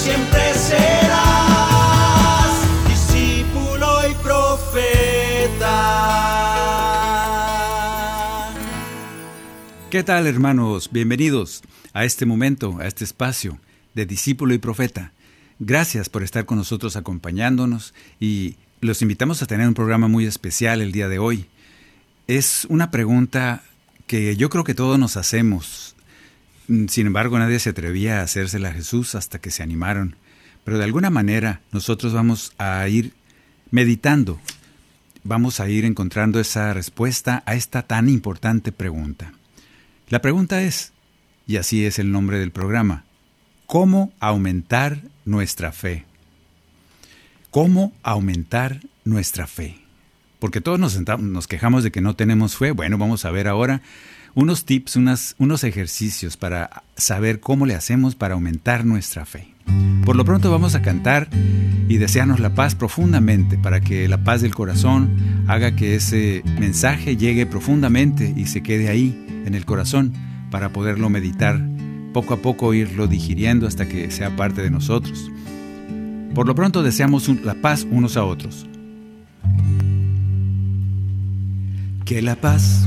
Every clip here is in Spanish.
Siempre serás discípulo y profeta. ¿Qué tal hermanos? Bienvenidos a este momento, a este espacio de discípulo y profeta. Gracias por estar con nosotros acompañándonos y los invitamos a tener un programa muy especial el día de hoy. Es una pregunta que yo creo que todos nos hacemos. Mm, Sin embargo, nadie se atrevía a hacérsela a Jesús hasta que se animaron. Pero de alguna manera nosotros vamos a ir meditando, vamos a ir encontrando esa respuesta a esta tan importante pregunta. La pregunta es, y así es el nombre del programa, ¿cómo aumentar nuestra fe? ¿Cómo aumentar nuestra fe? Porque todos nos, senta- nos quejamos de que no tenemos fe. Bueno, vamos a ver ahora unos tips, unas- unos ejercicios para saber cómo le hacemos para aumentar nuestra fe. Por lo pronto vamos a cantar y desearnos la paz profundamente para que la paz del corazón haga que ese mensaje llegue profundamente y se quede ahí en el corazón para poderlo meditar, poco a poco irlo digiriendo hasta que sea parte de nosotros. Por lo pronto deseamos la paz unos a otros. Que la paz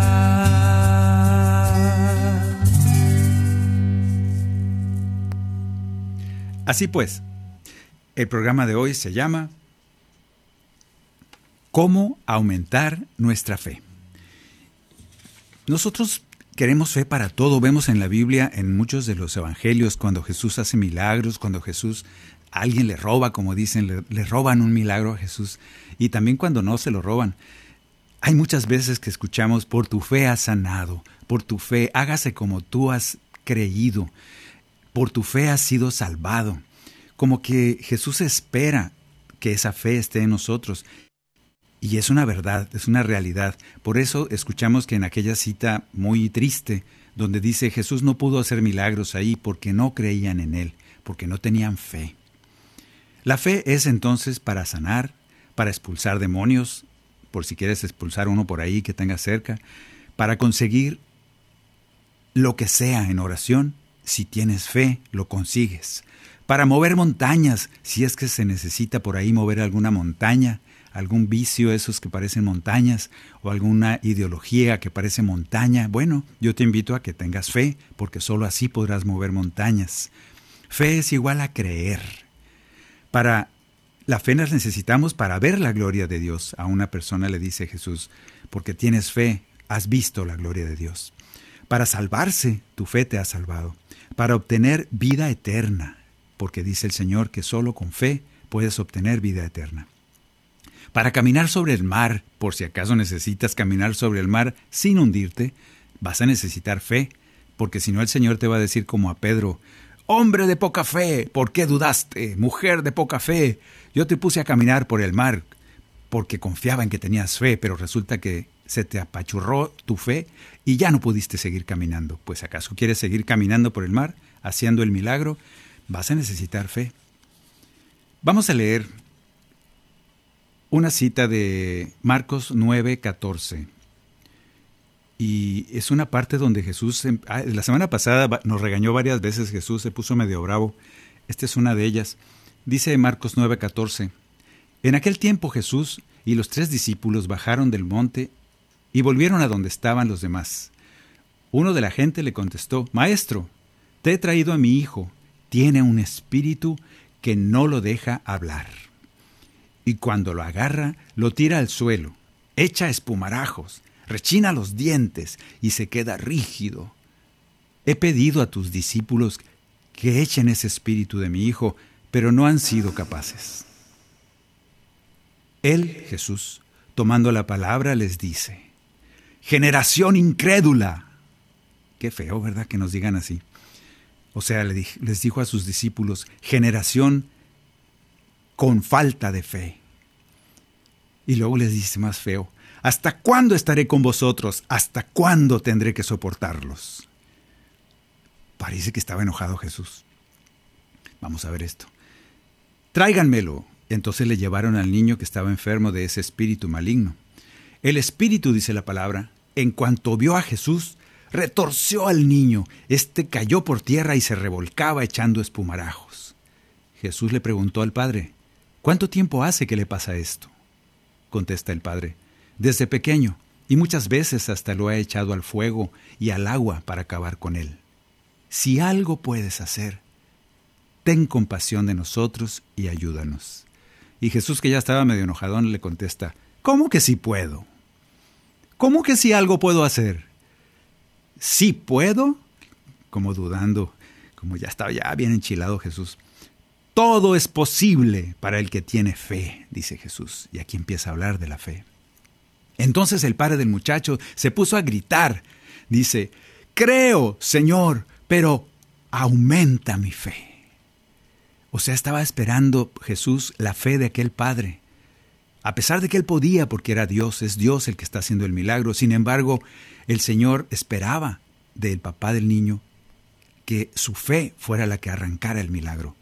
Así pues, el programa de hoy se llama ¿Cómo aumentar nuestra fe? Nosotros queremos fe para todo. Vemos en la Biblia, en muchos de los evangelios, cuando Jesús hace milagros, cuando Jesús a alguien le roba, como dicen, le, le roban un milagro a Jesús, y también cuando no se lo roban. Hay muchas veces que escuchamos, por tu fe has sanado, por tu fe, hágase como tú has creído, por tu fe has sido salvado. Como que Jesús espera que esa fe esté en nosotros. Y es una verdad, es una realidad. Por eso escuchamos que en aquella cita muy triste, donde dice Jesús no pudo hacer milagros ahí porque no creían en Él, porque no tenían fe. La fe es entonces para sanar, para expulsar demonios, por si quieres expulsar uno por ahí que tengas cerca, para conseguir lo que sea en oración, si tienes fe, lo consigues. Para mover montañas, si es que se necesita por ahí mover alguna montaña, algún vicio, esos que parecen montañas, o alguna ideología que parece montaña, bueno, yo te invito a que tengas fe, porque sólo así podrás mover montañas. Fe es igual a creer. Para la fe las necesitamos para ver la gloria de Dios. A una persona le dice Jesús, porque tienes fe, has visto la gloria de Dios. Para salvarse, tu fe te ha salvado. Para obtener vida eterna, porque dice el Señor que solo con fe puedes obtener vida eterna. Para caminar sobre el mar, por si acaso necesitas caminar sobre el mar sin hundirte, vas a necesitar fe, porque si no el Señor te va a decir como a Pedro, Hombre de poca fe, ¿por qué dudaste? Mujer de poca fe, yo te puse a caminar por el mar porque confiaba en que tenías fe, pero resulta que se te apachurró tu fe y ya no pudiste seguir caminando. Pues acaso quieres seguir caminando por el mar, haciendo el milagro, vas a necesitar fe. Vamos a leer una cita de Marcos 9:14. Y es una parte donde Jesús, ah, la semana pasada nos regañó varias veces Jesús, se puso medio bravo. Esta es una de ellas. Dice Marcos 9:14, En aquel tiempo Jesús y los tres discípulos bajaron del monte y volvieron a donde estaban los demás. Uno de la gente le contestó, Maestro, te he traído a mi hijo, tiene un espíritu que no lo deja hablar y cuando lo agarra lo tira al suelo, echa espumarajos, rechina los dientes y se queda rígido. He pedido a tus discípulos que echen ese espíritu de mi hijo, pero no han sido capaces. Él, Jesús, tomando la palabra, les dice, generación incrédula. Qué feo, ¿verdad? Que nos digan así. O sea, les dijo a sus discípulos, generación con falta de fe. Y luego les dice más feo, ¿hasta cuándo estaré con vosotros? ¿Hasta cuándo tendré que soportarlos? Parece que estaba enojado Jesús. Vamos a ver esto. Tráiganmelo. Entonces le llevaron al niño que estaba enfermo de ese espíritu maligno. El espíritu, dice la palabra, en cuanto vio a Jesús, retorció al niño. Este cayó por tierra y se revolcaba echando espumarajos. Jesús le preguntó al padre, ¿Cuánto tiempo hace que le pasa esto? Contesta el padre, desde pequeño, y muchas veces hasta lo ha echado al fuego y al agua para acabar con él. Si algo puedes hacer, ten compasión de nosotros y ayúdanos. Y Jesús, que ya estaba medio enojadón, le contesta, ¿cómo que sí puedo? ¿Cómo que sí algo puedo hacer? ¿Sí puedo? Como dudando, como ya estaba ya bien enchilado Jesús. Todo es posible para el que tiene fe, dice Jesús. Y aquí empieza a hablar de la fe. Entonces el padre del muchacho se puso a gritar. Dice, creo, Señor, pero aumenta mi fe. O sea, estaba esperando Jesús la fe de aquel padre. A pesar de que él podía, porque era Dios, es Dios el que está haciendo el milagro. Sin embargo, el Señor esperaba del papá del niño que su fe fuera la que arrancara el milagro.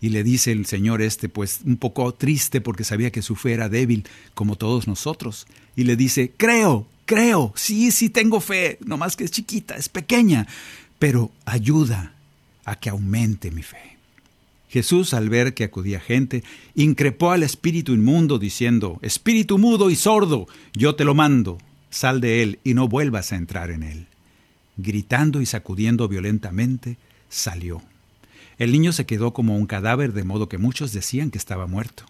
Y le dice el Señor este, pues un poco triste porque sabía que su fe era débil, como todos nosotros. Y le dice, creo, creo, sí, sí tengo fe, nomás que es chiquita, es pequeña, pero ayuda a que aumente mi fe. Jesús, al ver que acudía gente, increpó al espíritu inmundo, diciendo, Espíritu mudo y sordo, yo te lo mando, sal de él y no vuelvas a entrar en él. Gritando y sacudiendo violentamente, salió. El niño se quedó como un cadáver, de modo que muchos decían que estaba muerto.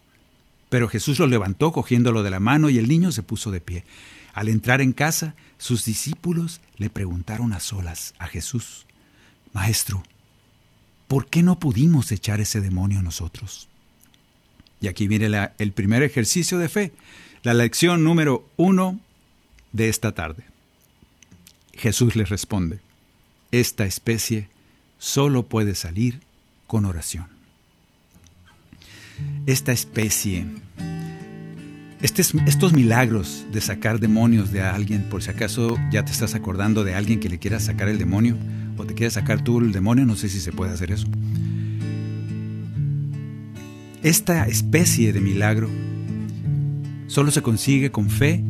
Pero Jesús lo levantó cogiéndolo de la mano y el niño se puso de pie. Al entrar en casa, sus discípulos le preguntaron a solas a Jesús, Maestro, ¿por qué no pudimos echar ese demonio nosotros? Y aquí viene el primer ejercicio de fe, la lección número uno de esta tarde. Jesús les responde, esta especie solo puede salir con oración. Esta especie, estos milagros de sacar demonios de alguien, por si acaso ya te estás acordando de alguien que le quiera sacar el demonio, o te quieras sacar tú el demonio, no sé si se puede hacer eso. Esta especie de milagro solo se consigue con fe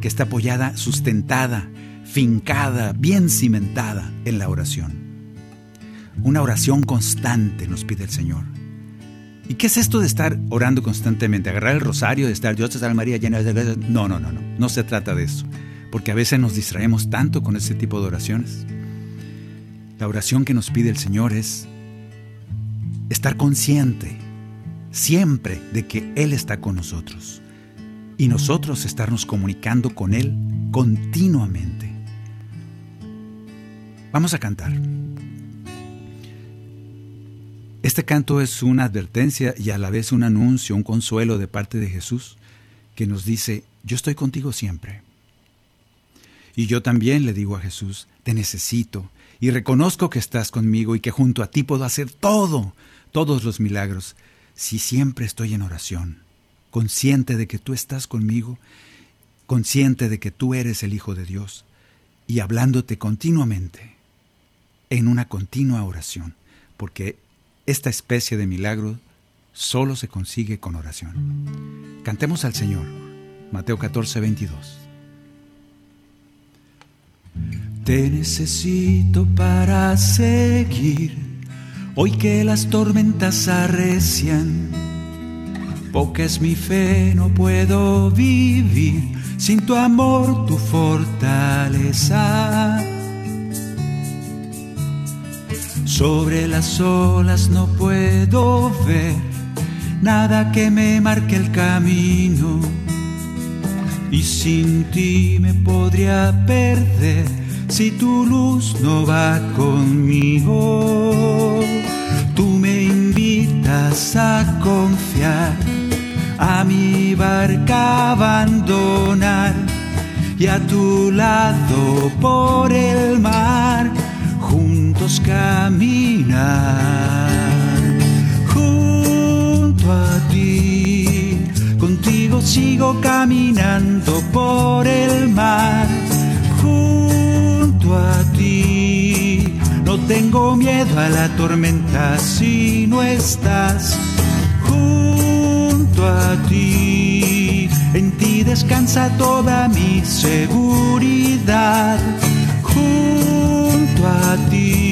que está apoyada, sustentada, fincada, bien cimentada en la oración. Una oración constante nos pide el Señor. ¿Y qué es esto de estar orando constantemente? Agarrar el rosario, de estar Dios te salve María llena de No, no, no, no. No se trata de eso. Porque a veces nos distraemos tanto con ese tipo de oraciones. La oración que nos pide el Señor es estar consciente siempre de que Él está con nosotros y nosotros estarnos comunicando con Él continuamente. Vamos a cantar. Este canto es una advertencia y a la vez un anuncio, un consuelo de parte de Jesús que nos dice, yo estoy contigo siempre. Y yo también le digo a Jesús, te necesito y reconozco que estás conmigo y que junto a ti puedo hacer todo, todos los milagros, si siempre estoy en oración, consciente de que tú estás conmigo, consciente de que tú eres el Hijo de Dios y hablándote continuamente en una continua oración, porque esta especie de milagro solo se consigue con oración. Cantemos al Señor. Mateo 14, 22. Te necesito para seguir, hoy que las tormentas arrecian. Poca es mi fe, no puedo vivir sin tu amor, tu fortaleza. Sobre las olas no puedo ver nada que me marque el camino. Y sin ti me podría perder si tu luz no va conmigo. Tú me invitas a confiar, a mi barca abandonar y a tu lado por el mar juntos caminar. Junto a ti, contigo sigo caminando por el mar. Junto a ti, no tengo miedo a la tormenta si no estás. Junto a ti, en ti descansa toda mi seguridad junto a ti.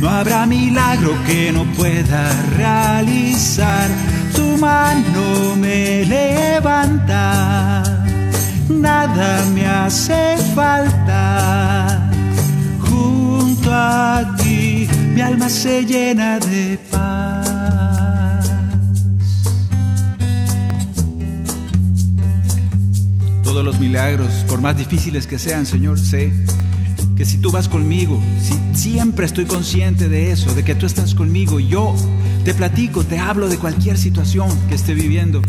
No habrá milagro que no pueda realizar. Tu mano me levanta, nada me hace falta. Junto a ti mi alma se llena de paz. Todos los milagros, por más difíciles que sean, Señor, sé que si tú vas conmigo, si siempre estoy consciente de eso, de que tú estás conmigo, yo te platico, te hablo de cualquier situación que esté viviendo,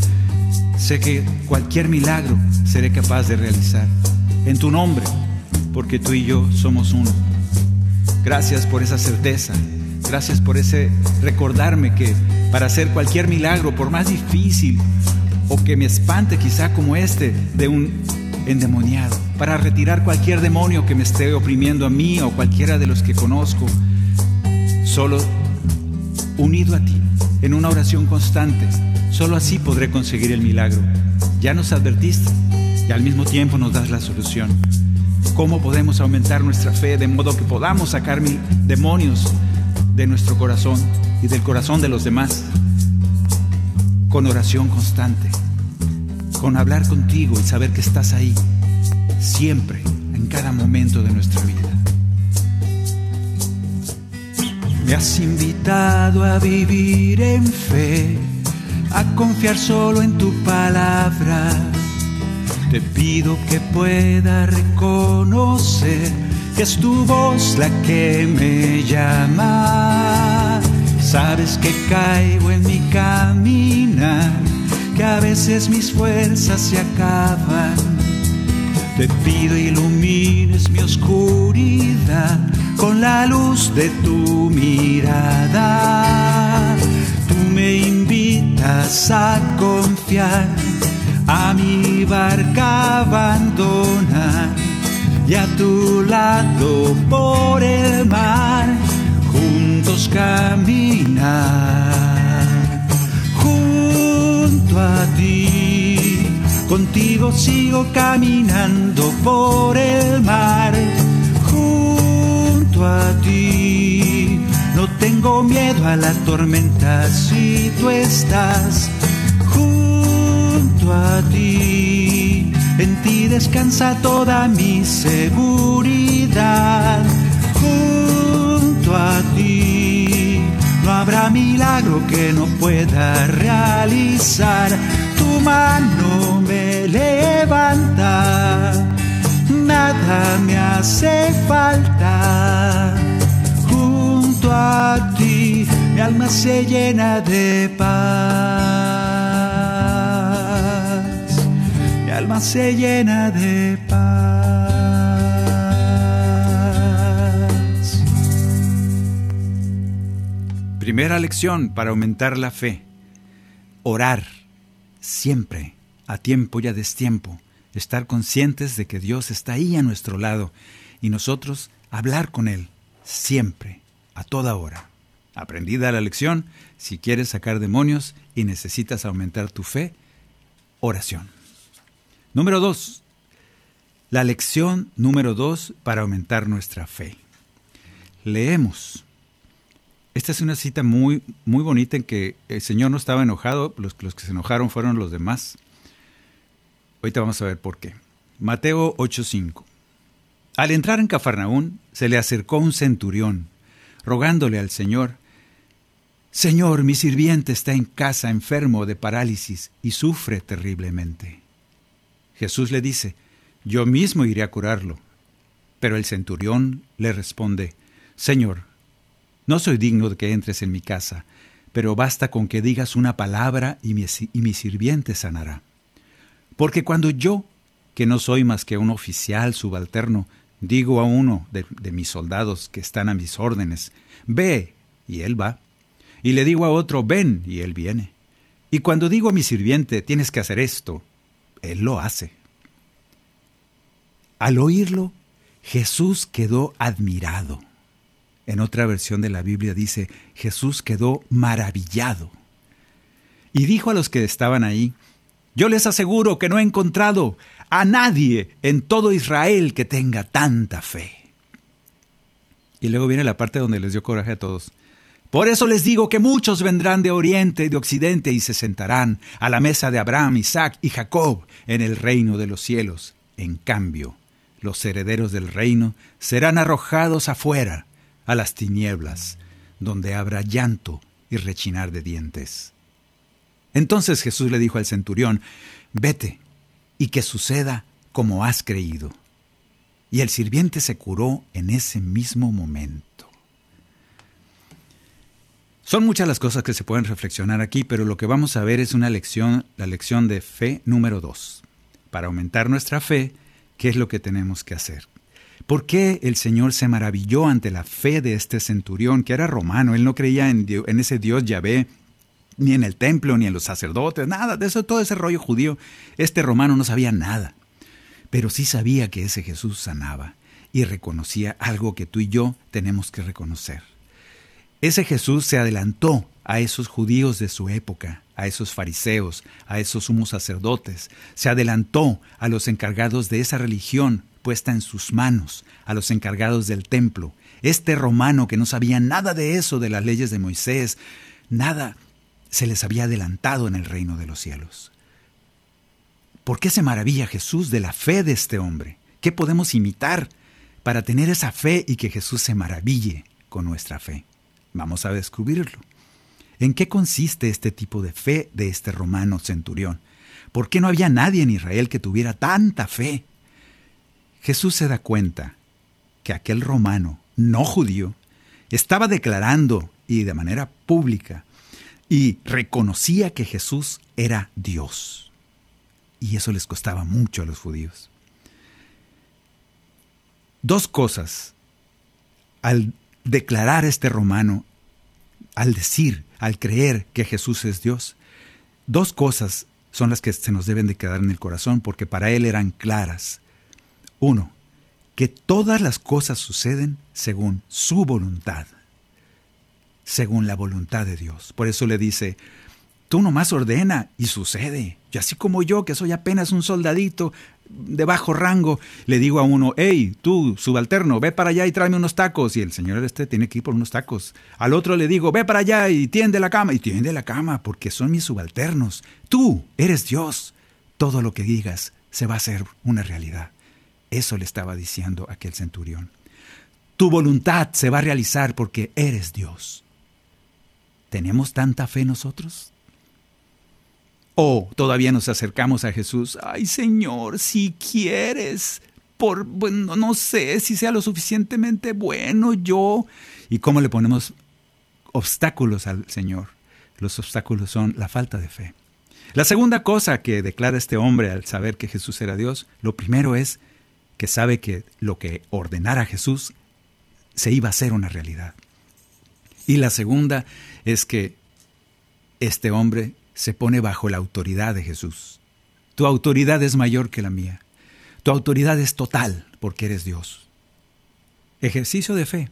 sé que cualquier milagro seré capaz de realizar en tu nombre, porque tú y yo somos uno. Gracias por esa certeza, gracias por ese recordarme que para hacer cualquier milagro, por más difícil o que me espante quizá como este de un endemoniado, para retirar cualquier demonio que me esté oprimiendo a mí o cualquiera de los que conozco, solo unido a ti, en una oración constante, solo así podré conseguir el milagro. Ya nos advertiste y al mismo tiempo nos das la solución. ¿Cómo podemos aumentar nuestra fe de modo que podamos sacar mil demonios de nuestro corazón y del corazón de los demás? Con oración constante, con hablar contigo y saber que estás ahí, siempre, en cada momento de nuestra vida. Me has invitado a vivir en fe, a confiar solo en tu palabra. Te pido que pueda reconocer que es tu voz la que me llama. Sabes que caigo en mi caminar, que a veces mis fuerzas se acaban. Te pido ilumines mi oscuridad con la luz de tu mirada. Tú me invitas a confiar, a mi barca abandonar y a tu lado por el mar juntos caminar. Junto a ti, contigo sigo caminando por el mar. Junto a ti, no tengo miedo a la tormenta si tú estás. Junto a ti, en ti descansa toda mi seguridad. Junto a ti, milagro que no pueda realizar. Tu mano me levanta, nada me hace falta. Junto a ti, mi alma se llena de paz, mi alma se llena de Primera lección para aumentar la fe. Orar siempre, a tiempo y a destiempo. Estar conscientes de que Dios está ahí a nuestro lado y nosotros hablar con Él siempre, a toda hora. Aprendida la lección, si quieres sacar demonios y necesitas aumentar tu fe, oración. Número dos, la lección número dos para aumentar nuestra fe. Leemos. Esta es una cita muy, muy bonita en que el Señor no estaba enojado, los, los que se enojaron fueron los demás. Ahorita vamos a ver por qué. Mateo 8:5. Al entrar en Cafarnaún, se le acercó un centurión, rogándole al Señor Señor, mi sirviente está en casa enfermo de parálisis y sufre terriblemente. Jesús le dice, Yo mismo iré a curarlo. Pero el centurión le responde, Señor, no soy digno de que entres en mi casa, pero basta con que digas una palabra y mi, sirviente sanará. Porque cuando yo, que no soy más que un oficial subalterno, digo a uno de, de mis soldados que están a mis órdenes, ve, y él va, y le digo a otro, ven, y él viene. Y cuando digo a mi sirviente, tienes que hacer esto, él lo hace. Al oírlo, Jesús quedó admirado. En otra versión de la Biblia dice, Jesús quedó maravillado. Y dijo a los que estaban ahí, yo les aseguro que no he encontrado a nadie en todo Israel que tenga tanta fe. Y luego viene la parte donde les dio coraje a todos. Por eso les digo que muchos vendrán de oriente y de occidente y se sentarán a la mesa de Abraham, Isaac y Jacob en el reino de los cielos. En cambio, los herederos del reino serán arrojados afuera, a las tinieblas, donde habrá llanto y rechinar de dientes. Entonces Jesús le dijo al centurión, vete, y que suceda como has creído. Y el sirviente se curó en ese mismo momento. Son muchas las cosas que se pueden reflexionar aquí, pero lo que vamos a ver es una lección, la lección de fe número dos. Para aumentar nuestra fe, ¿qué es lo que tenemos que hacer? ¿Por qué el Señor se maravilló ante la fe de este centurión, que era romano? Él no creía en, ese Dios Yahvé, ni en el templo, ni en los sacerdotes, nada de eso, todo ese rollo judío. Este romano no sabía nada, pero sí sabía que ese Jesús sanaba y reconocía algo que tú y yo tenemos que reconocer. Ese Jesús se adelantó a esos judíos de su época, a esos fariseos, a esos sumos sacerdotes, se adelantó a los encargados de esa religión puesta en sus manos, a los encargados del templo. Este romano que no sabía nada de eso, de las leyes de Moisés, nada se les había adelantado en el reino de los cielos. ¿Por qué se maravilla Jesús de la fe de este hombre? ¿Qué podemos imitar para tener esa fe y que Jesús se maraville con nuestra fe? Vamos a descubrirlo. ¿En qué consiste este tipo de fe de este romano centurión? ¿Por qué no había nadie en Israel que tuviera tanta fe? Jesús se da cuenta que aquel romano no judío estaba declarando y de manera pública y reconocía que Jesús era Dios. Y eso les costaba mucho a los judíos. Dos cosas al declarar este romano, al decir, al creer que Jesús es Dios, dos cosas son las que se nos deben de quedar en el corazón porque para él eran claras. Uno, que todas las cosas suceden según su voluntad, según la voluntad de Dios. Por eso le dice, tú nomás ordena y sucede. Y así como yo, que soy apenas un soldadito, de bajo rango, le digo a uno, hey, tú, subalterno, ve para allá y tráeme unos tacos. Y el señor este tiene que ir por unos tacos. Al otro le digo, ve para allá y tiende la cama. Y tiende la cama porque son mis subalternos. Tú eres Dios. Todo lo que digas se va a hacer una realidad. Eso le estaba diciendo aquel centurión. Tu voluntad se va a realizar porque eres Dios. ¿Tenemos tanta fe nosotros? O todavía nos acercamos a Jesús, ay Señor, si quieres, por, bueno, no sé si sea lo suficientemente bueno yo. ¿Y cómo le ponemos obstáculos al Señor. Los obstáculos son la falta de fe. La segunda cosa que declara este hombre al saber que Jesús era Dios, lo primero es que sabe que lo que ordenara Jesús se iba a hacer una realidad. Y la segunda es que este hombre se pone bajo la autoridad de Jesús. Tu autoridad es mayor que la mía. Tu autoridad es total porque eres Dios. Ejercicio de fe.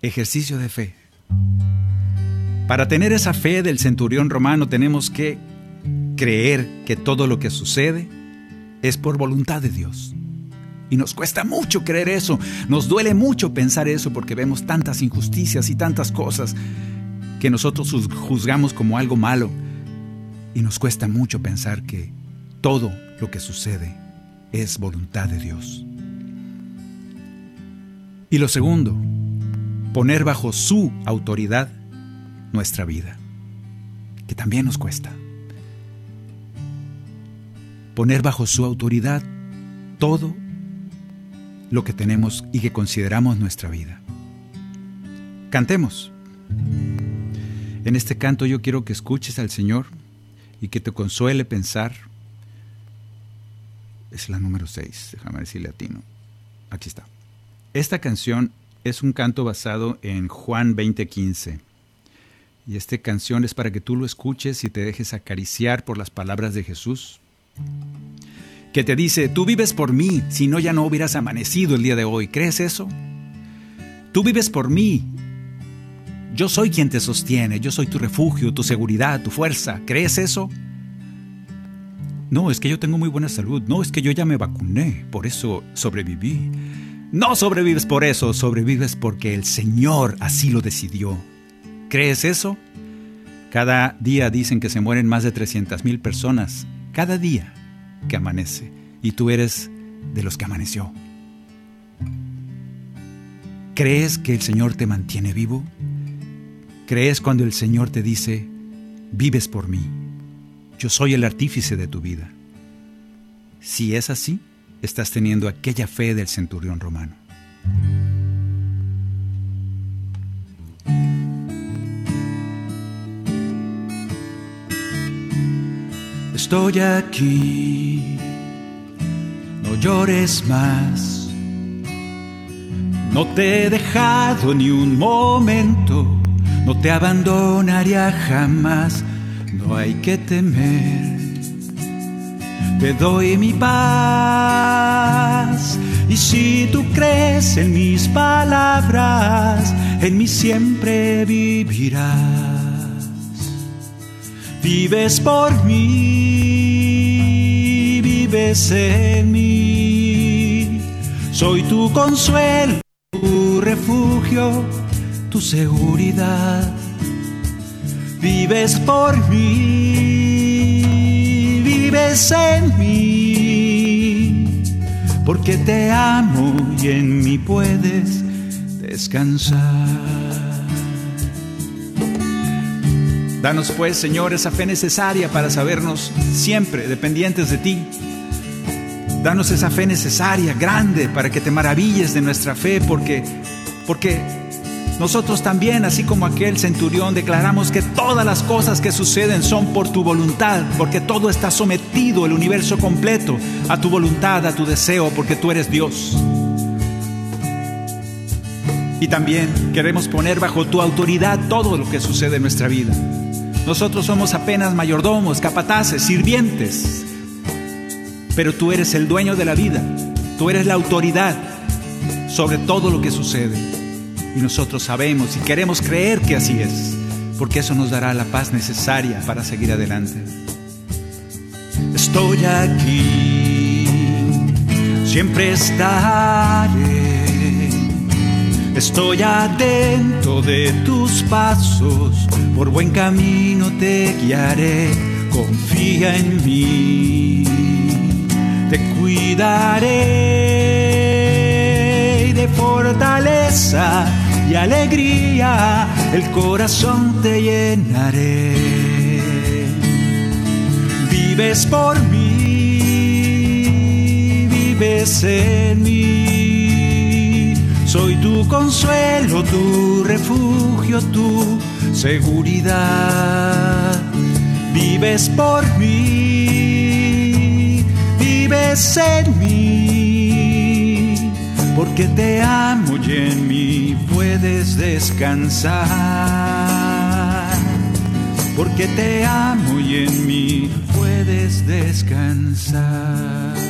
Ejercicio de fe. Para tener esa fe del centurión romano tenemos que creer que todo lo que sucede es por voluntad de Dios. Y nos cuesta mucho creer eso, nos duele mucho pensar eso porque vemos tantas injusticias y tantas cosas que nosotros juzgamos como algo malo. Y nos cuesta mucho pensar que todo lo que sucede es voluntad de Dios. Y lo segundo, poner bajo su autoridad nuestra vida, que también nos cuesta. Poner bajo su autoridad todo lo que tenemos y que consideramos nuestra vida. Cantemos. En este canto yo quiero que escuches al Señor y que te consuele pensar. Es la número 6, déjame decirle latino. Aquí está. Esta canción es un canto basado en Juan 20:15. Y esta canción es para que tú lo escuches y te dejes acariciar por las palabras de Jesús que te dice, tú vives por mí, si no ya no hubieras amanecido el día de hoy. ¿Crees eso? Tú vives por mí. Yo soy quien te sostiene, yo soy tu refugio, tu seguridad, tu fuerza. ¿Crees eso? No, es que yo tengo muy buena salud. No, es que yo ya me vacuné, por eso sobreviví. No sobrevives por eso, sobrevives porque el Señor así lo decidió. ¿Crees eso? Cada día dicen que se mueren más de 300 mil personas. Cada día que amanece y tú eres de los que amaneció. ¿Crees que el Señor te mantiene vivo? ¿Crees cuando el Señor te dice, vives por mí? Yo soy el artífice de tu vida. Si es así, estás teniendo aquella fe del centurión romano. Estoy aquí, no llores más. No te he dejado ni un momento, no te abandonaría jamás. No hay que temer, te doy mi paz. Y si tú crees en mis palabras, en mí siempre vivirás vives por mí, vives en mí. Soy tu consuelo, tu refugio, tu seguridad. Vives por mí, vives en mí, porque te amo y en mí puedes descansar. Danos pues, Señor, esa fe necesaria para sabernos siempre dependientes de ti. Danos esa fe necesaria, grande, para que te maravilles de nuestra fe, porque, porque nosotros también, así como aquel centurión, declaramos que todas las cosas que suceden son por tu voluntad, porque todo está sometido, el universo completo, a tu voluntad, a tu deseo, porque tú eres Dios. Y también queremos poner bajo tu autoridad todo lo que sucede en nuestra vida. Nosotros somos apenas mayordomos, capataces, sirvientes. Pero tú eres el dueño de la vida. Tú eres la autoridad sobre todo lo que sucede. Y nosotros sabemos y queremos creer que así es, porque eso nos dará la paz necesaria para seguir adelante. Estoy aquí, siempre estaré. Estoy atento de tus pasos por buen camino te guiaré, confía en mí, te cuidaré y de fortaleza y alegría el corazón te llenaré. Vives por mí, vives en mí Soy tu consuelo, tu refugio, tu seguridad. Vives por mí, vives en mí, porque te amo y en mí puedes descansar. Porque te amo y en mí puedes descansar.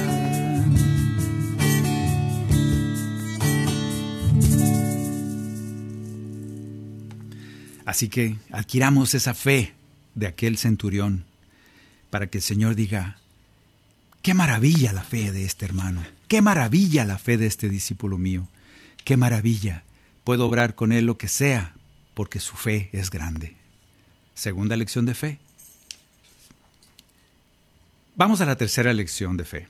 Así que adquiramos esa fe de aquel centurión para que el Señor diga, qué maravilla la fe de este hermano, qué maravilla la fe de este discípulo mío, qué maravilla, puedo obrar con él lo que sea, porque su fe es grande. Segunda lección de fe. Vamos a la tercera lección de fe.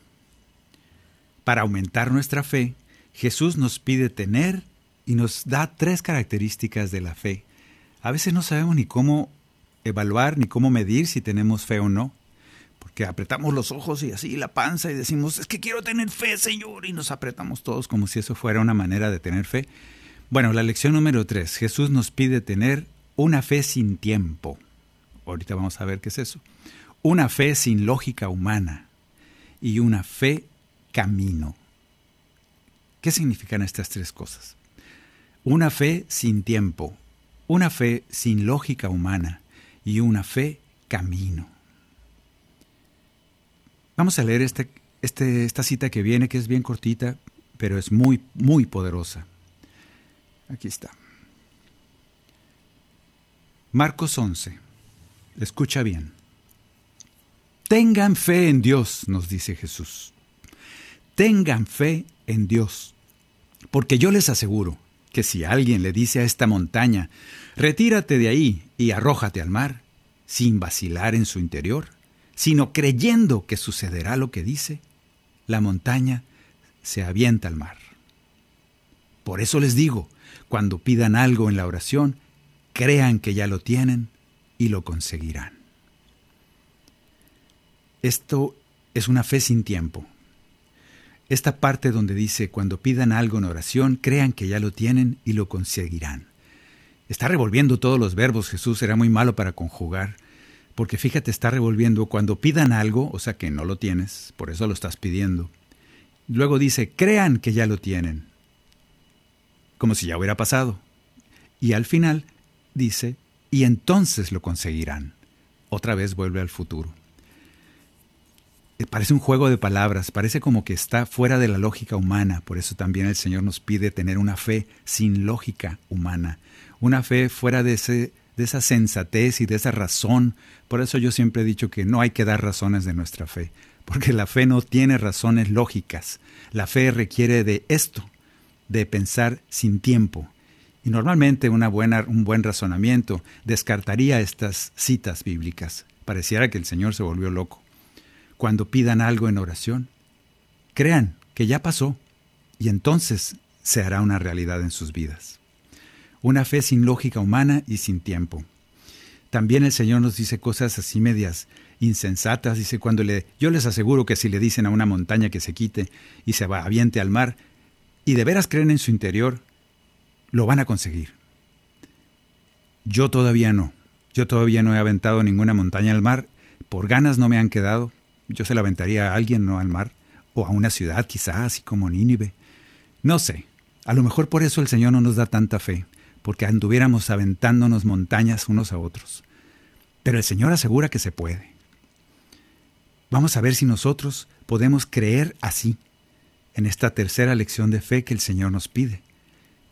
Para aumentar nuestra fe, Jesús nos pide tener y nos da tres características de la fe a veces no sabemos ni cómo evaluar ni cómo medir si tenemos fe o no. Porque apretamos los ojos y así la panza y decimos, es que quiero tener fe, Señor, y nos apretamos todos como si eso fuera una manera de tener fe. Bueno, la lección número tres, Jesús nos pide tener una fe sin tiempo. Ahorita vamos a ver qué es eso. Una fe sin lógica humana y una fe camino. ¿Qué significan estas tres cosas? Una fe sin tiempo, una fe sin lógica humana y una fe camino. Vamos a leer este, este, esta cita que viene, que es bien cortita, pero es muy, muy poderosa. Aquí está. Marcos 11. Escucha bien. Tengan fe en Dios, nos dice Jesús. Tengan fe en Dios, porque yo les aseguro que si alguien le dice a esta montaña, retírate de ahí y arrójate al mar, sin vacilar en su interior, sino creyendo que sucederá lo que dice, la montaña se avienta al mar. Por eso les digo, cuando pidan algo en la oración, crean que ya lo tienen y lo conseguirán. Esto es una fe sin tiempo, esta parte donde dice, cuando pidan algo en oración, crean que ya lo tienen y lo conseguirán. Está revolviendo todos los verbos, Jesús era muy malo para conjugar, porque fíjate, está revolviendo cuando pidan algo, o sea que no lo tienes, por eso lo estás pidiendo. Luego dice, crean que ya lo tienen, como si ya hubiera pasado. Y al final dice, y entonces lo conseguirán. Otra vez vuelve al futuro. Eh, parece un juego de palabras, parece como que está fuera de la lógica humana, por eso también el Señor nos pide tener una fe sin lógica humana, una fe fuera de, ese, de esa sensatez y de esa razón. Por eso yo siempre he dicho que no hay que dar razones de nuestra fe, porque la fe no tiene razones lógicas, la fe requiere de esto, de pensar sin tiempo. Y normalmente una buena, un buen razonamiento descartaría estas citas bíblicas. Pareciera que el Señor se volvió loco cuando pidan algo en oración. Crean que ya pasó y entonces se hará una realidad en sus vidas. Una fe sin lógica humana y sin tiempo. También el Señor nos dice cosas así medias insensatas. Dice cuando le, yo les aseguro que si le dicen a una montaña que se quite y se va, aviente al mar, y de veras creen en su interior, lo van a conseguir. Yo todavía no. Yo todavía no he aventado ninguna montaña al mar. Por ganas no me han quedado, yo se la aventaría a alguien, no al mar, o a una ciudad quizás, así como Nínive. No sé, a lo mejor por eso el Señor no nos da tanta fe, porque anduviéramos aventándonos montañas unos a otros. Pero el Señor asegura que se puede. Vamos a ver si nosotros podemos creer así, en esta tercera lección de fe que el Señor nos pide,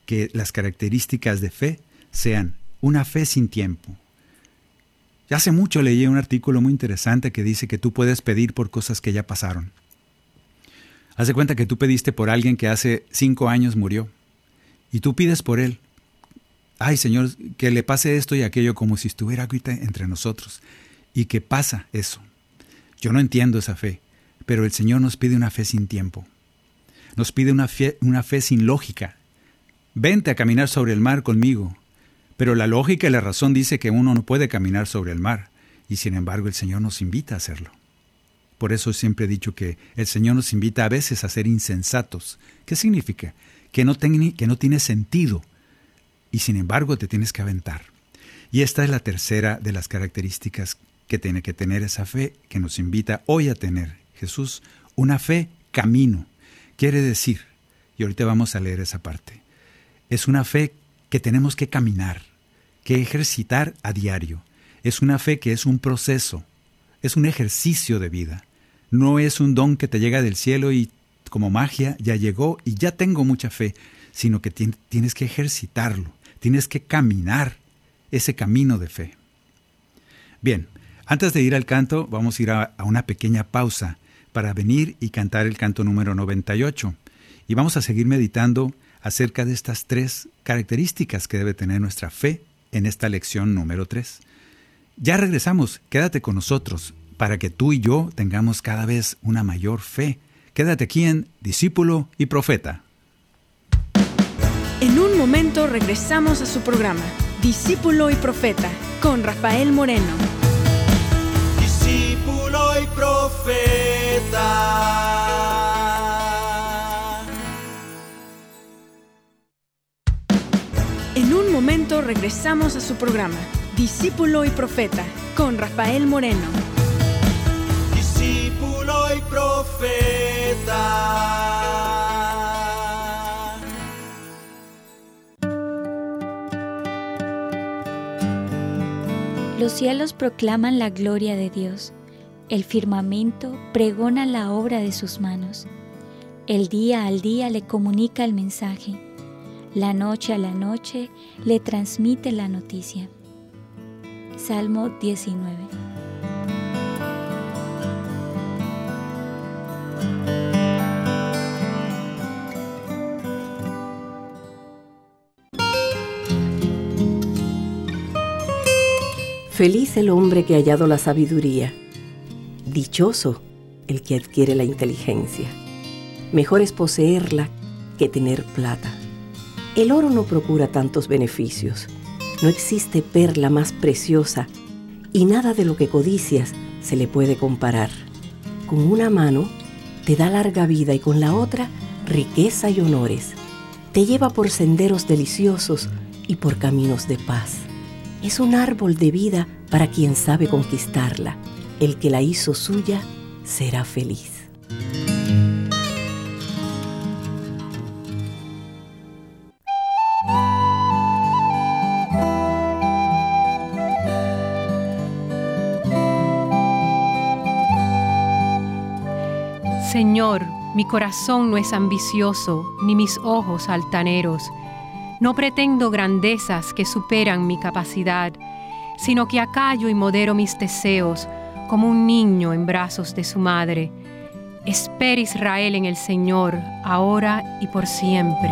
que las características de fe sean una fe sin tiempo, hace mucho leí un artículo muy interesante que dice que tú puedes pedir por cosas que ya pasaron. Haz cuenta que tú pediste por alguien que hace cinco años murió y tú pides por él. Ay, Señor, que le pase esto y aquello como si estuviera ahorita entre nosotros. ¿Y que pasa eso? Yo no entiendo esa fe, pero el Señor nos pide una fe sin tiempo. Nos pide una fe, una fe sin lógica. Vente a caminar sobre el mar conmigo. Pero la lógica y la razón dice que uno no puede caminar sobre el mar, y sin embargo el Señor nos invita a hacerlo. Por eso siempre he dicho que el Señor nos invita a veces a ser insensatos. ¿Qué significa? que no, que no tiene sentido y sin embargo te tienes que aventar. Y esta es la tercera de las características que tiene que tener esa fe que nos invita hoy a tener Jesús, una fe camino. Quiere decir, y ahorita vamos a leer esa parte, es una fe que tenemos que caminar, que ejercitar a diario. Es una fe que es un proceso, es un ejercicio de vida. No es un don que te llega del cielo y como magia ya llegó y ya tengo mucha fe, sino que tienes que ejercitarlo, tienes que caminar ese camino de fe. Bien, antes de ir al canto, vamos a ir a, una pequeña pausa para venir y cantar el canto número 98. Y vamos a seguir meditando acerca de estas tres características que debe tener nuestra fe en esta lección número 3. Ya regresamos, quédate con nosotros para que tú y yo tengamos cada vez una mayor fe. Quédate aquí en Discípulo y Profeta. En un momento regresamos a su programa, Discípulo y Profeta, con Rafael Moreno. Discípulo y Profeta. Regresamos a su programa, Discípulo y Profeta, con Rafael Moreno. Discípulo y Profeta. Los cielos proclaman la gloria de Dios, el firmamento pregona la obra de sus manos. El día al día le comunica el mensaje, la noche a la noche le transmite la noticia. Salmo 19. Feliz el hombre que ha hallado la sabiduría. Dichoso el que adquiere la inteligencia. Mejor es poseerla que tener plata. El oro no procura tantos beneficios. No existe perla más preciosa y nada de lo que codicias se le puede comparar. Con una mano te da larga vida y con la otra riqueza y honores. Te lleva por senderos deliciosos y por caminos de paz es un árbol de vida para quien sabe conquistarla. El que la hizo suya será feliz. Señor, mi corazón no es ambicioso, ni mis ojos altaneros no pretendo grandezas que superan mi capacidad, sino que acallo y modero mis deseos como un niño en brazos de su madre. Espera Israel en el Señor, ahora y por siempre.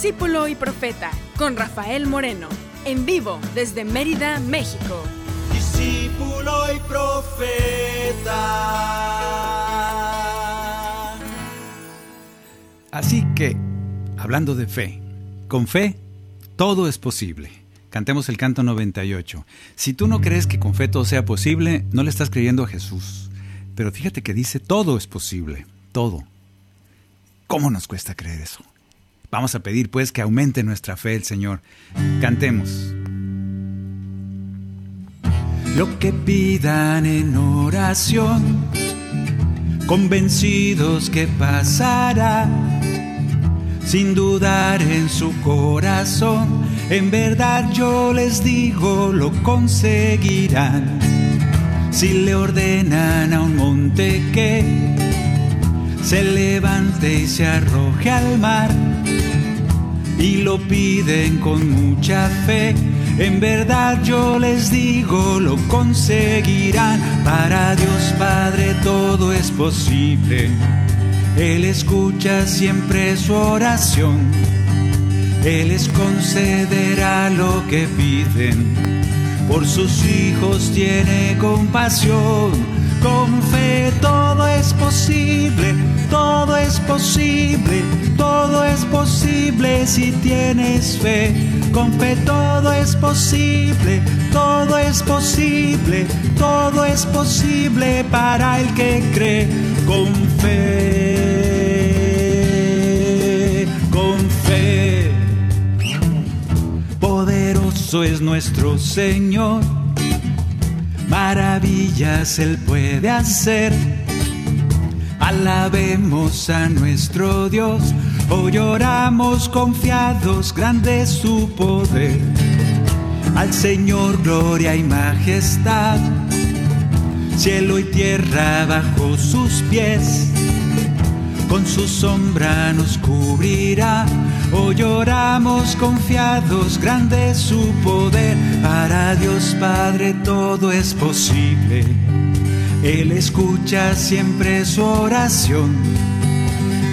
Discípulo y Profeta con Rafael Moreno en vivo desde Mérida, México. Discípulo y profeta. Así que, hablando de fe, con fe todo es posible. Cantemos el canto 98. Si tú no crees que con fe todo sea posible, no le estás creyendo a Jesús. Pero fíjate que dice todo es posible, todo. ¿Cómo nos cuesta creer eso? Vamos a pedir pues que aumente nuestra fe el Señor. Cantemos. Lo que pidan en oración, convencidos que pasará, sin dudar en su corazón, en verdad yo les digo lo conseguirán. Si le ordenan a un monte que se levante y se arroje al mar y lo piden con mucha fe. En verdad yo les digo, lo conseguirán. Para Dios Padre todo es posible. Él escucha siempre su oración. Él les concederá lo que piden. Por sus hijos tiene compasión. Con fe todo es posible todo es posible, todo es posible si tienes fe. Con fe todo es posible, todo es posible, todo es posible para el que cree. Con fe, con fe. Poderoso es nuestro Señor, maravillas Él puede hacer. Alabemos a nuestro Dios, hoy oramos confiados, grande su poder. Al Señor gloria y majestad, cielo y tierra bajo sus pies. Con su sombra nos cubrirá, hoy oramos confiados, grande su poder. Para Dios Padre todo es posible. Él escucha siempre su oración.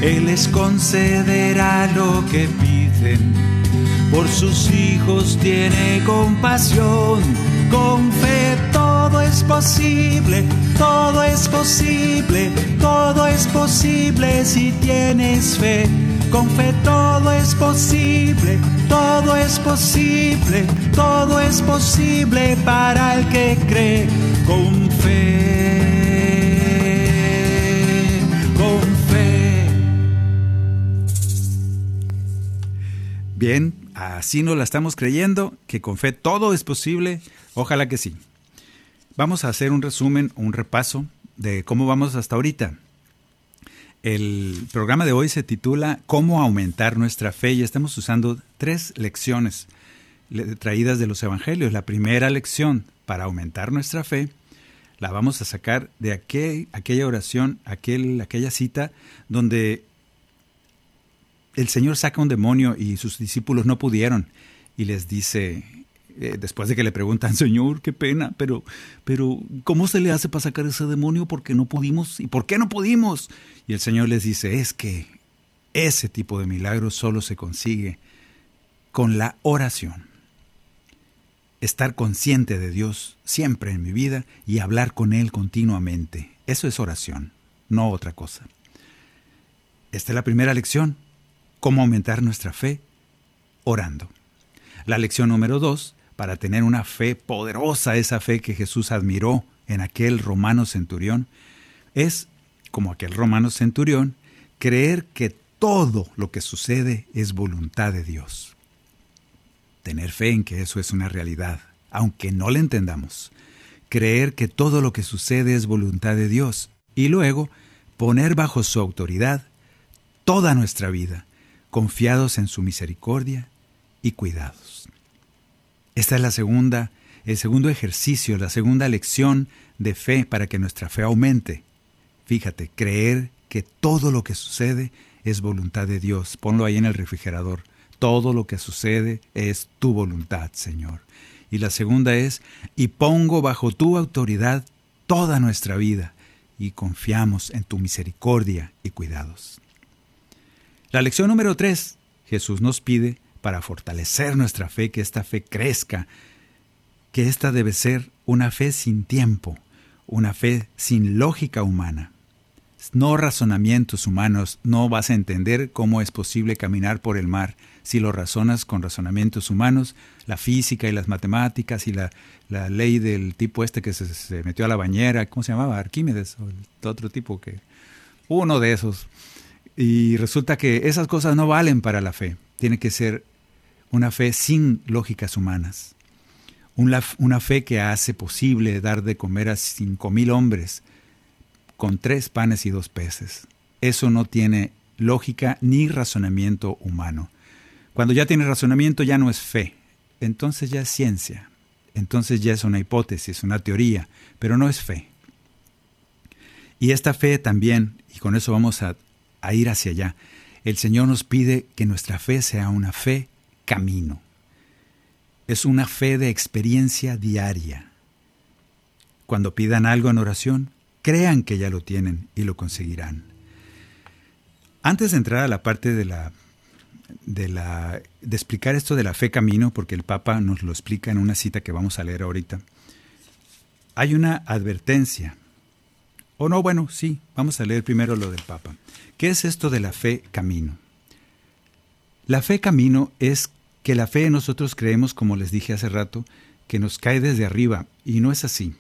Él les concederá lo que piden. Por sus hijos tiene compasión. Con fe todo es posible, todo es posible, todo es posible si tienes fe. Con fe todo es posible, todo es posible, todo es posible para el que cree. Con fe, con fe. Bien, así nos la estamos creyendo, que con fe todo es posible. Ojalá que sí. Vamos a hacer un resumen, un repaso de cómo vamos hasta ahorita. El programa de hoy se titula Cómo aumentar nuestra fe y estamos usando tres lecciones le- traídas de los evangelios. La primera lección para aumentar nuestra fe la vamos a sacar de aquel- aquella oración, aquel, aquella cita donde el Señor saca un demonio y sus discípulos no pudieron y les dice, eh, después de que le preguntan, Señor, qué pena, pero, pero ¿cómo se le hace para sacar ese demonio? Porque no pudimos. ¿Y por qué no pudimos? Y el Señor les dice, es que ese tipo de milagro solo se consigue con la oración. Estar consciente de Dios siempre en mi vida y hablar con Él continuamente. Eso es oración, no otra cosa. Esta es la primera lección. ¿Cómo aumentar nuestra fe? Orando. La lección número dos, para tener una fe poderosa, esa fe que Jesús admiró en aquel romano centurión, es, como aquel romano centurión, creer que todo lo que sucede es voluntad de Dios. Tener fe en que eso es una realidad, aunque no la entendamos. Creer que todo lo que sucede es voluntad de Dios. Y luego, poner bajo su autoridad toda nuestra vida, confiados en su misericordia y cuidados. Esta es la segunda, el segundo ejercicio, la segunda lección de fe para que nuestra fe aumente. Fíjate, creer que todo lo que sucede es voluntad de Dios. Ponlo ahí en el refrigerador. Todo lo que sucede es tu voluntad, Señor. Y la segunda es, y pongo bajo tu autoridad toda nuestra vida, y confiamos en tu misericordia y cuidados. La lección número tres, Jesús nos pide para fortalecer nuestra fe, que esta fe crezca, que esta debe ser una fe sin tiempo, una fe sin lógica humana. No razonamientos humanos, no vas a entender cómo es posible caminar por el mar si lo razonas con razonamientos humanos, la física y las matemáticas y la, la ley del tipo este que se, metió a la bañera, ¿cómo se llamaba? Arquímedes o el otro tipo que... Uno de esos. Y resulta que esas cosas no valen para la fe. Tiene que ser una fe sin lógicas humanas. Una, fe que hace posible dar de comer a cinco mil hombres con tres panes y dos peces. Eso no tiene lógica ni razonamiento humano. Cuando ya tiene razonamiento ya no es fe, entonces ya es ciencia, entonces ya es una hipótesis, una teoría, pero no es fe. Y esta fe también, y con eso vamos a, a ir hacia allá, el Señor nos pide que nuestra fe sea una fe camino. Es una fe de experiencia diaria. Cuando pidan algo en oración, crean que ya lo tienen y lo conseguirán. Antes de entrar a la parte de la de la de explicar esto de la fe camino, porque el Papa nos lo explica en una cita que vamos a leer ahorita. Hay una advertencia. O no, bueno, sí, vamos a leer primero lo del Papa. ¿Qué es esto de la fe camino? La fe camino es que la fe nosotros creemos, como les dije hace rato, que nos cae desde arriba, y no es así.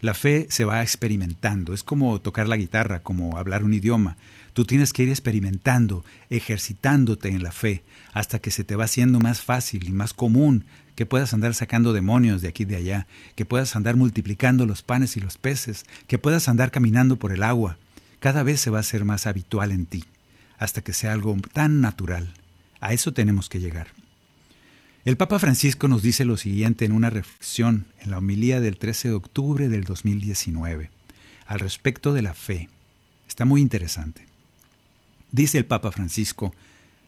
La fe se va experimentando, es como tocar la guitarra, como hablar un idioma. Tú tienes que ir experimentando, ejercitándote en la fe, hasta que se te va haciendo más fácil y más común, que puedas andar sacando demonios de aquí y de allá, que puedas andar multiplicando los panes y los peces, que puedas andar caminando por el agua. Cada vez se va a hacer más habitual en ti, hasta que sea algo tan natural. A eso tenemos que llegar. El Papa Francisco nos dice lo siguiente en una reflexión en la homilía del 13 de octubre del 2019 al respecto de la fe. Está muy interesante. Dice el Papa Francisco,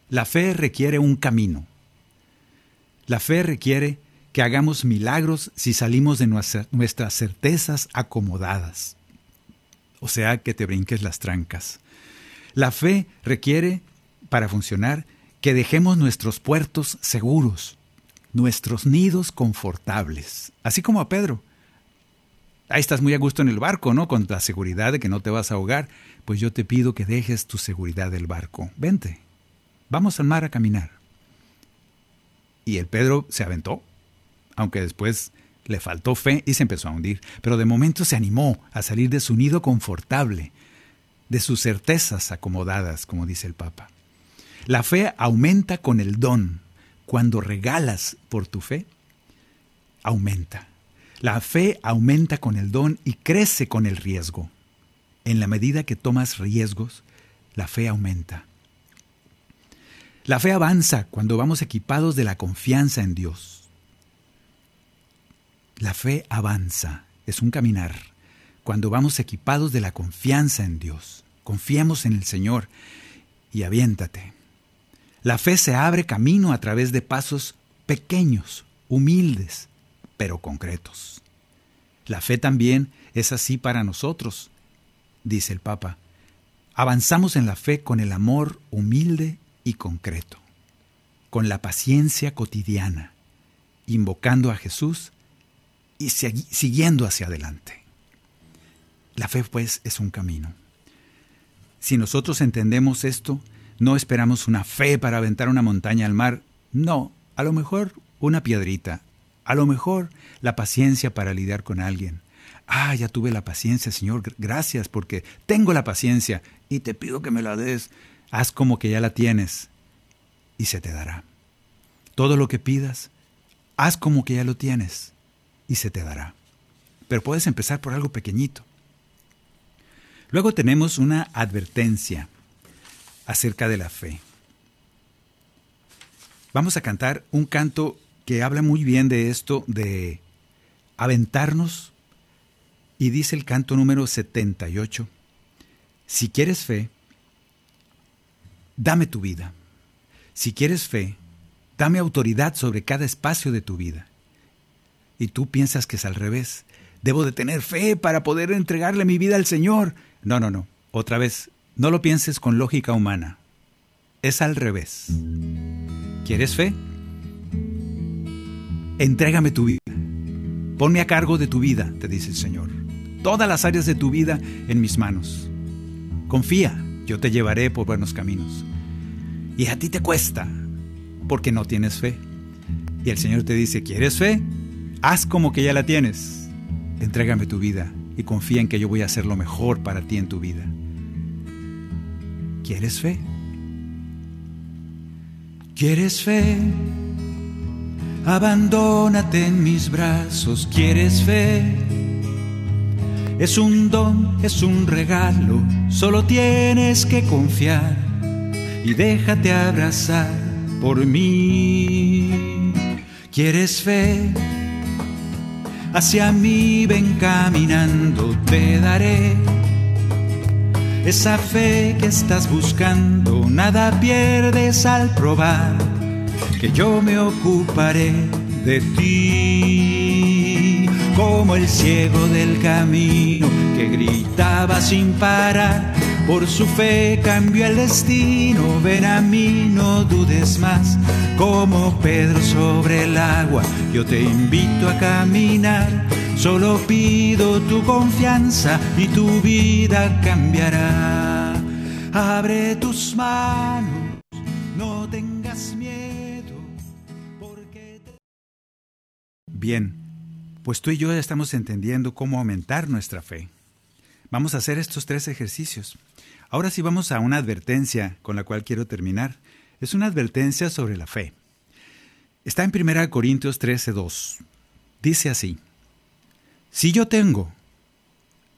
la fe requiere un camino. La fe requiere que hagamos milagros si salimos de nuestras certezas acomodadas. O sea, que te brinques las trancas. La fe requiere, para funcionar, que dejemos nuestros puertos seguros, nuestros nidos confortables, así como a Pedro. Ahí estás muy a gusto en el barco, ¿no? Con la seguridad de que no te vas a ahogar. Pues yo te pido que dejes tu seguridad del barco. Vente, vamos al mar a caminar. Y el Pedro se aventó, aunque después le faltó fe y se empezó a hundir. Pero de momento se animó a salir de su nido confortable, de sus certezas acomodadas, como dice el Papa. La fe aumenta con el don, cuando regalas por tu fe, aumenta. La fe aumenta con el don y crece con el riesgo. En la medida que tomas riesgos, la fe aumenta. La fe avanza cuando vamos equipados de la confianza en Dios. La fe avanza, es un caminar, cuando vamos equipados de la confianza en Dios. Confiemos en el Señor y aviéntate. La fe se abre camino a través de pasos pequeños, humildes, pero concretos. La fe también es así para nosotros, dice el Papa. Avanzamos en la fe con el amor humilde y concreto, con la paciencia cotidiana, invocando a Jesús y siguiendo hacia adelante. La fe, pues, es un camino. Si nosotros entendemos esto, no esperamos una fe para aventar una montaña al mar. No, a lo mejor una piedrita. A lo mejor la paciencia para lidiar con alguien. Ah, ya tuve la paciencia, Señor. Gracias porque tengo la paciencia y te pido que me la des. Haz como que ya la tienes y se te dará. Todo lo que pidas, haz como que ya lo tienes y se te dará. Pero puedes empezar por algo pequeñito. Luego tenemos una advertencia acerca de la fe. Vamos a cantar un canto que habla muy bien de esto, de aventarnos, y dice el canto número 78, si quieres fe, dame tu vida. Si quieres fe, dame autoridad sobre cada espacio de tu vida. Y tú piensas que es al revés. Debo de tener fe para poder entregarle mi vida al Señor. No, no, no. Otra vez, no lo pienses con lógica humana. Es al revés. ¿Quieres fe? Entrégame tu vida. Ponme a cargo de tu vida, te dice el Señor. Todas las áreas de tu vida en mis manos. Confía, yo te llevaré por buenos caminos. Y a ti te cuesta, porque no tienes fe. Y el Señor te dice, ¿quieres fe? Haz como que ya la tienes. Entrégame tu vida y confía en que yo voy a hacer lo mejor para ti en tu vida. ¿Quieres fe? ¿Quieres fe? Abandónate en mis brazos, ¿quieres fe? Es un don, es un regalo, solo tienes que confiar y déjate abrazar por mí. ¿Quieres fe? Hacia mí ven caminando, te daré esa fe que estás buscando, nada pierdes al probar que yo me ocuparé de ti. Como el ciego del camino que gritaba sin parar, por su fe cambió el destino. Ven a mí, no dudes más. Como Pedro sobre el agua, yo te invito a caminar Solo pido tu confianza y tu vida cambiará. Abre tus manos, no tengas miedo. Bien, pues tú y yo ya estamos entendiendo cómo aumentar nuestra fe. Vamos a hacer estos tres ejercicios. Ahora sí vamos a una advertencia con la cual quiero terminar. Es una advertencia sobre la fe. Está en 1 Corintios 13:2. Dice así: Si yo tengo,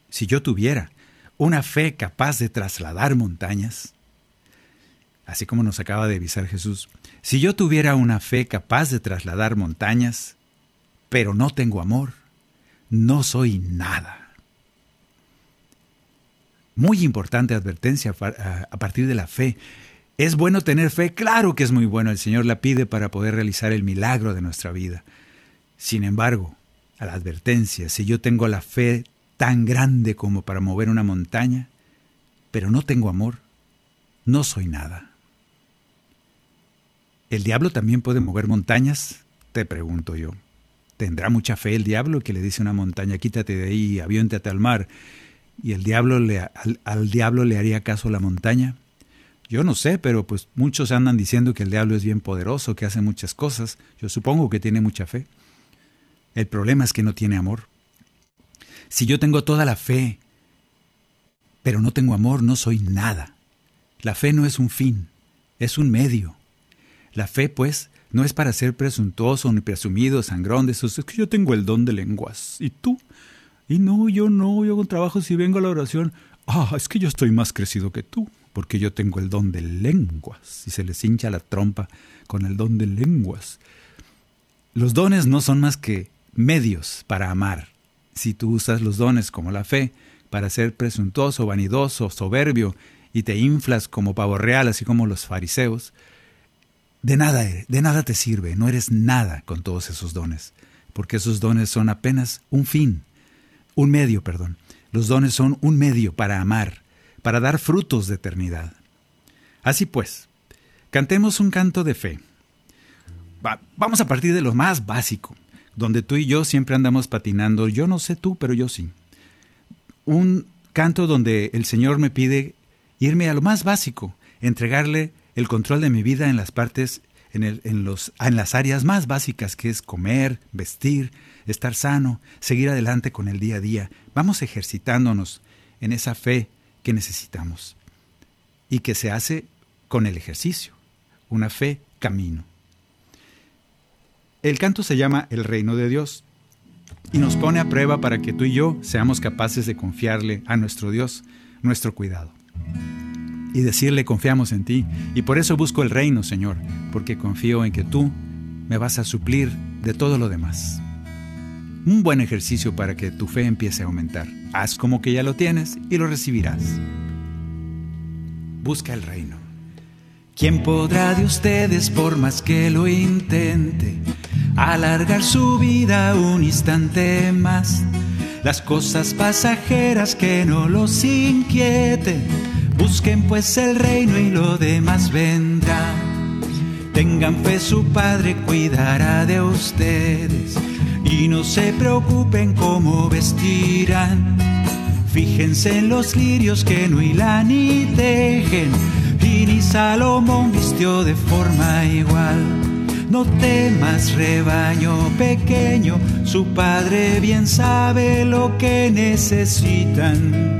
si yo tuviera una fe capaz de trasladar montañas, así como nos acaba de avisar Jesús, si yo tuviera una fe capaz de trasladar montañas, pero no tengo amor, no soy nada. Muy importante advertencia a partir de la fe. ¿Es bueno tener fe? Claro que es muy bueno. El Señor la pide para poder realizar el milagro de nuestra vida. Sin embargo, a la advertencia, si yo tengo la fe tan grande como para mover una montaña, pero no tengo amor, no soy nada. ¿El diablo también puede mover montañas? Te pregunto yo. ¿Tendrá mucha fe el diablo que le dice una montaña, quítate de ahí, avióntate al mar? ¿Y el diablo le, al, al diablo le haría caso la montaña? Yo no sé, pero pues muchos andan diciendo que el diablo es bien poderoso, que hace muchas cosas. Yo supongo que tiene mucha fe. El problema es que no tiene amor. Si yo tengo toda la fe, pero no tengo amor, no soy nada. La fe no es un fin, es un medio. La fe, pues, no es para ser presuntuoso ni presumido, sangrón de esos. Es que yo tengo el don de lenguas. ¿Y tú? Y no, yo no, yo hago trabajo si vengo a la oración. Ah, es que yo estoy más crecido que tú, porque yo tengo el don de lenguas. Y se les hincha la trompa con el don de lenguas. Los dones no son más que medios para amar. Si tú usas los dones como la fe para ser presuntuoso, vanidoso, soberbio y te inflas como pavo real, así como los fariseos, de nada, de nada te sirve, no eres nada con todos esos dones, porque esos dones son apenas un fin, un medio, perdón. Los dones son un medio para amar, para dar frutos de eternidad. Así pues, cantemos un canto de fe. Va, vamos a partir de lo más básico, donde tú y yo siempre andamos patinando, yo no sé tú, pero yo sí. Un canto donde el Señor me pide irme a lo más básico, entregarle el control de mi vida en las partes, en, los, en las áreas más básicas que es comer, vestir, estar sano, seguir adelante con el día a día. Vamos ejercitándonos en esa fe que necesitamos y que se hace con el ejercicio, una fe camino. El canto se llama El reino de Dios y nos pone a prueba para que tú y yo seamos capaces de confiarle a nuestro Dios nuestro cuidado y decirle confiamos en ti y por eso busco el reino, Señor, porque confío en que tú me vas a suplir de todo lo demás. Un buen ejercicio para que tu fe empiece a aumentar. Haz como que ya lo tienes y lo recibirás. Busca el reino. ¿Quién podrá de ustedes, por más que lo intente, alargar su vida un instante más? Las cosas pasajeras que no los inquieten Busquen pues el reino y lo demás vendrá. Tengan fe, su Padre cuidará de ustedes. Y no se preocupen cómo vestirán. Fíjense en los lirios que no hilan ni tejen. Y ni Salomón vistió de forma igual. No temas, rebaño pequeño, su padre bien sabe lo que necesitan.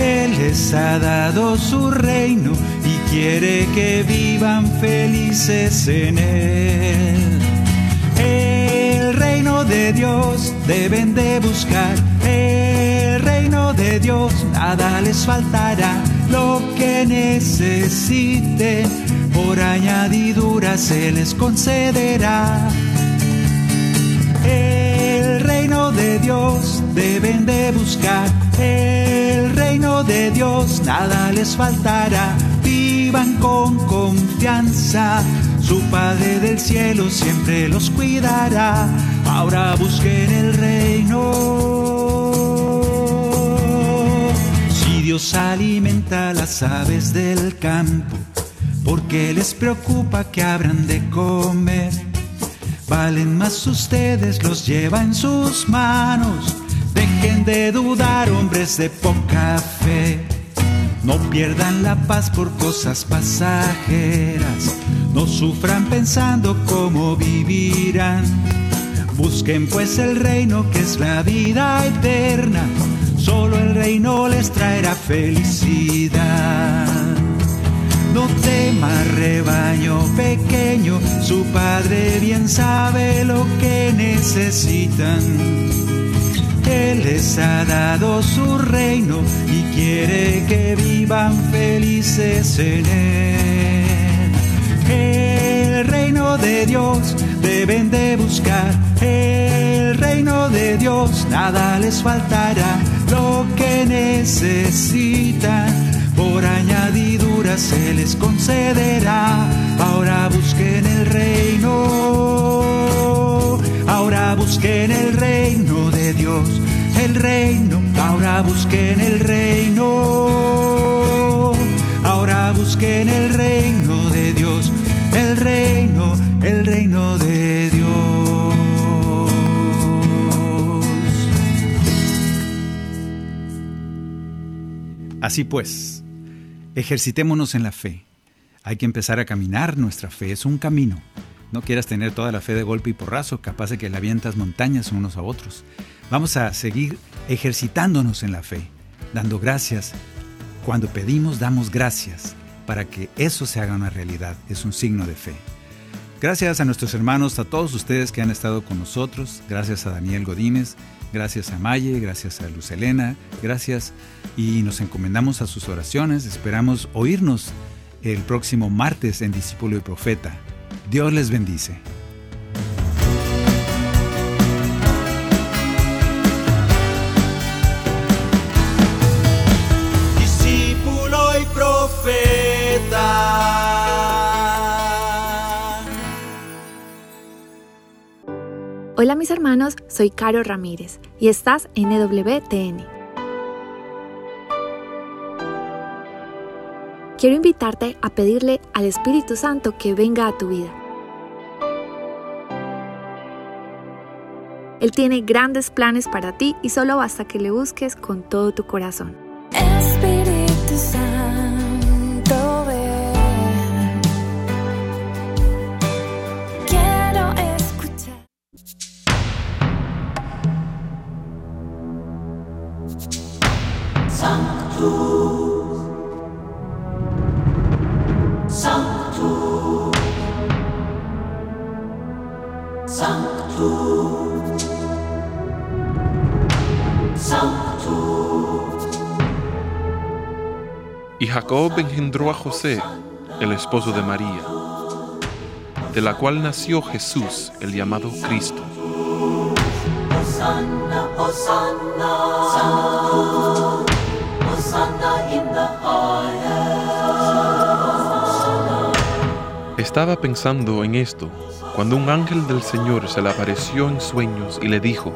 Él les ha dado su reino y quiere que vivan felices en Él. El reino de Dios deben de buscar. El reino de Dios nada les faltará. Lo que necesiten por añadidura se les concederá. El reino de Dios deben de buscar. El reino de Dios nada les faltará. Vivan con confianza. Su Padre del cielo siempre los cuidará. Ahora busquen el reino. Si Dios alimenta las aves del campo, porque les preocupa que habrán de comer? Valen más ustedes, los lleva en sus manos. Dejen de dudar, hombres de poca fe. No pierdan la paz por cosas pasajeras. No sufran pensando cómo vivirán. Busquen pues el reino que es la vida eterna, solo el reino les traerá felicidad. No temas rebaño pequeño, su padre bien sabe lo que necesitan. Él les ha dado su reino y quiere que vivan felices en él. El reino de Dios deben de buscar. El reino de Dios nada les faltará. Lo que necesitan por añadidura se les concederá. Ahora busquen el reino. Ahora busquen el reino de Dios. El reino. Ahora busquen el reino. Ahora busquen el reino de Dios. El reino, el reino de Dios. Así pues, ejercitémonos en la fe. Hay que empezar a caminar nuestra fe, es un camino. No quieras tener toda la fe de golpe y porrazo, capaz de que la avientas montañas unos a otros. Vamos a seguir ejercitándonos en la fe, dando gracias. Cuando pedimos, damos gracias para que eso se haga una realidad. Es un signo de fe. Gracias a nuestros hermanos, a todos ustedes que han estado con nosotros. Gracias a Daniel Godínez, gracias a Maye, gracias a Luz Elena, gracias y nos encomendamos a sus oraciones. Esperamos oírnos el próximo martes en Discípulo y Profeta. Dios les bendice. Hola mis hermanos, soy Caro Ramírez y estás en EWTN. Quiero invitarte a pedirle al Espíritu Santo que venga a tu vida. Él tiene grandes planes para ti y solo basta que le busques con todo tu corazón. Jacob engendró a José, el esposo de María, de la cual nació Jesús, el llamado Cristo. Estaba pensando en esto cuando un ángel del Señor se le apareció en sueños y le dijo,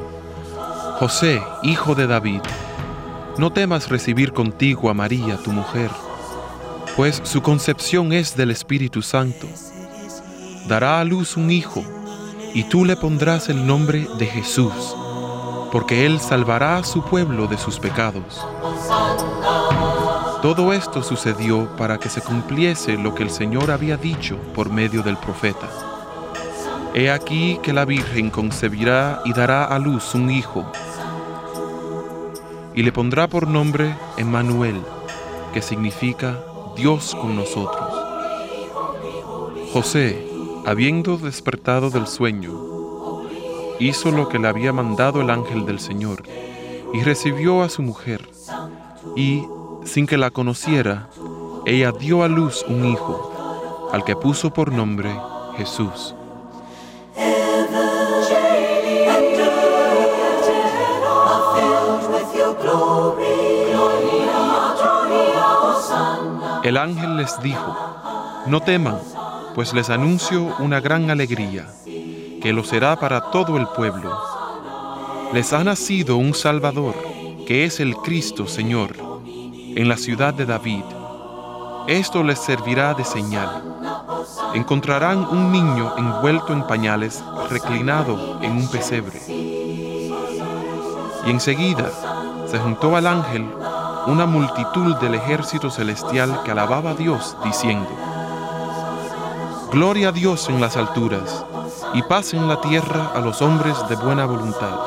José, hijo de David, no temas recibir contigo a María, tu mujer, pues su concepción es del Espíritu Santo. Dará a luz un hijo, y tú le pondrás el nombre de Jesús, porque él salvará a su pueblo de sus pecados. Todo esto sucedió para que se cumpliese lo que el Señor había dicho por medio del profeta. He aquí que la Virgen concebirá y dará a luz un hijo, y le pondrá por nombre Emmanuel, que significa Dios con nosotros. José, habiendo despertado del sueño, hizo lo que le había mandado el ángel del Señor, y recibió a su mujer, y, sin que la conociera, ella dio a luz un hijo, al que puso por nombre Jesús. El ángel les dijo, no teman, pues les anuncio una gran alegría, que lo será para todo el pueblo. Les ha nacido un Salvador, que es el Cristo Señor, en la ciudad de David. Esto les servirá de señal. Encontrarán un niño envuelto en pañales, reclinado en un pesebre. Y enseguida se juntó al ángel una multitud del ejército celestial que alababa a Dios, diciendo, Gloria a Dios en las alturas, y paz en la tierra a los hombres de buena voluntad.